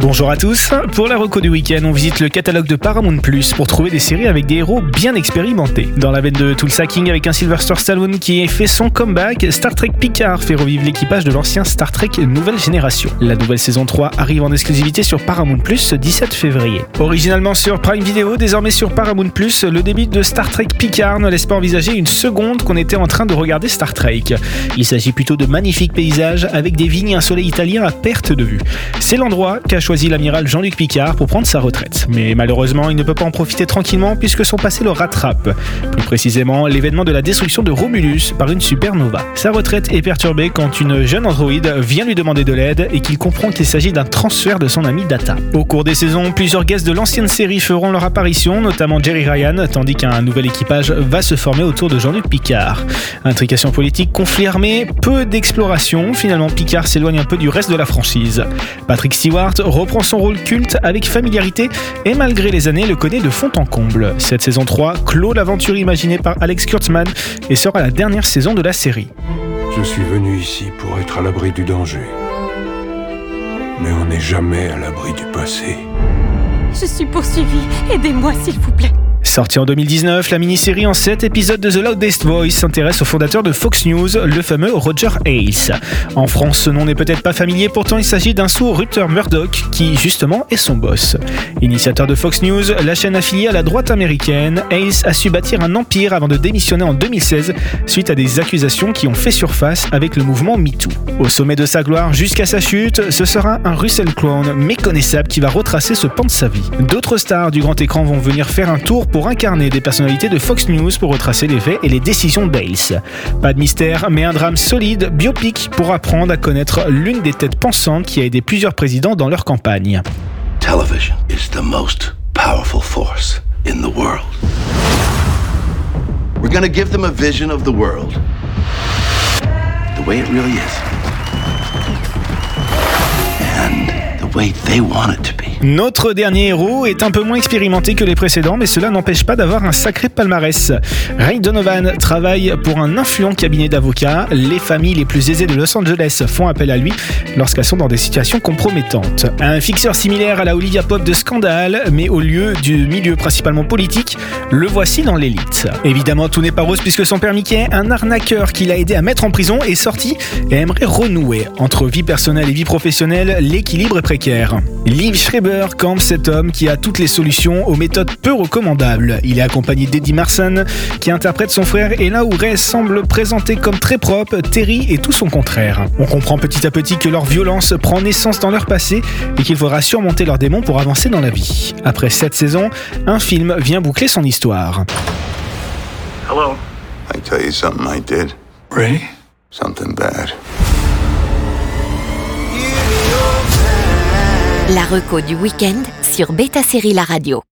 Bonjour à tous. Pour la reco du week-end, on visite le catalogue de Paramount Plus pour trouver des séries avec des héros bien expérimentés. Dans la veine de Tulsa King avec un Sylvester Stallone qui fait son comeback, Star Trek Picard fait revivre l'équipage de l'ancien Star Trek Nouvelle Génération. La nouvelle saison 3 arrive en exclusivité sur Paramount Plus ce 17 février. Originalement sur Prime Video, désormais sur Paramount Plus, le début de Star Trek Picard ne laisse pas envisager une seconde qu'on était en train de regarder Star Trek. Il s'agit plutôt de magnifiques paysages avec des vignes et un soleil italien à perte de vue. C'est l'endroit qu'a choisi l'amiral Jean-Luc Picard pour prendre sa retraite. Mais malheureusement, il ne peut pas en profiter tranquillement puisque son passé le rattrape. Plus précisément, l'événement de la destruction de Romulus par une supernova. Sa retraite est perturbée quand une jeune androïde vient lui demander de l'aide et qu'il comprend qu'il s'agit d'un transfert de son ami Data. Au cours des saisons, plusieurs guests de l'ancienne série feront leur apparition, notamment Jerry Ryan, tandis qu'un nouvel équipage va se former autour de Jean-Luc Picard. Intrication politique, conflit armé, peu d'exploration, finalement Picard s'éloigne un peu du reste de la franchise. Patrick Stewart reprend son rôle culte avec familiarité et malgré les années le connaît de fond en comble. Cette saison 3 clôt l'aventure imaginée par Alex Kurtzman et sera la dernière saison de la série. Je suis venu ici pour être à l'abri du danger. Mais on n'est jamais à l'abri du passé. Je suis poursuivi. Aidez-moi, s'il vous plaît. Sortie en 2019, la mini-série en 7 épisodes de The Loudest Voice s'intéresse au fondateur de Fox News, le fameux Roger Ailes. En France, ce nom n'est peut-être pas familier, pourtant il s'agit d'un sourd Rupert Murdoch qui, justement, est son boss. Initiateur de Fox News, la chaîne affiliée à la droite américaine, Ailes a su bâtir un empire avant de démissionner en 2016 suite à des accusations qui ont fait surface avec le mouvement MeToo. Au sommet de sa gloire jusqu'à sa chute, ce sera un Russell Crowe méconnaissable qui va retracer ce pan de sa vie. D'autres stars du grand écran vont venir faire un tour pour incarner des personnalités de Fox News pour retracer les faits et les décisions d'Ailes. Pas de mystère, mais un drame solide, biopic, pour apprendre à connaître l'une des têtes pensantes qui a aidé plusieurs présidents dans leur campagne. Television is the most powerful force in the world. We're gonna give them a vision of the world the way it really is. And the way they want it to. Notre dernier héros est un peu moins expérimenté que les précédents, mais cela n'empêche pas d'avoir un sacré palmarès. Ray Donovan travaille pour un influent cabinet d'avocats. Les familles les plus aisées de Los Angeles font appel à lui lorsqu'elles sont dans des situations compromettantes. Un fixeur similaire à la Olivia Pope de Scandale, mais au lieu du milieu principalement politique, le voici dans l'élite. Évidemment, tout n'est pas rose puisque son père Mickey, un arnaqueur qui l'a aidé à mettre en prison, est sorti et aimerait renouer. Entre vie personnelle et vie professionnelle, l'équilibre est précaire. Liv Schreiber campe cet homme qui a toutes les solutions aux méthodes peu recommandables. Il est accompagné d'Eddie Marson qui interprète son frère et là où Ray semble présenté comme très propre, Terry est tout son contraire. On comprend petit à petit que leur violence prend naissance dans leur passé et qu'il faudra surmonter leurs démons pour avancer dans la vie. Après cette saison, un film vient boucler son histoire. Hello. I tell you something I did. Ray? Something bad. La reco du week-end sur Beta Série La Radio.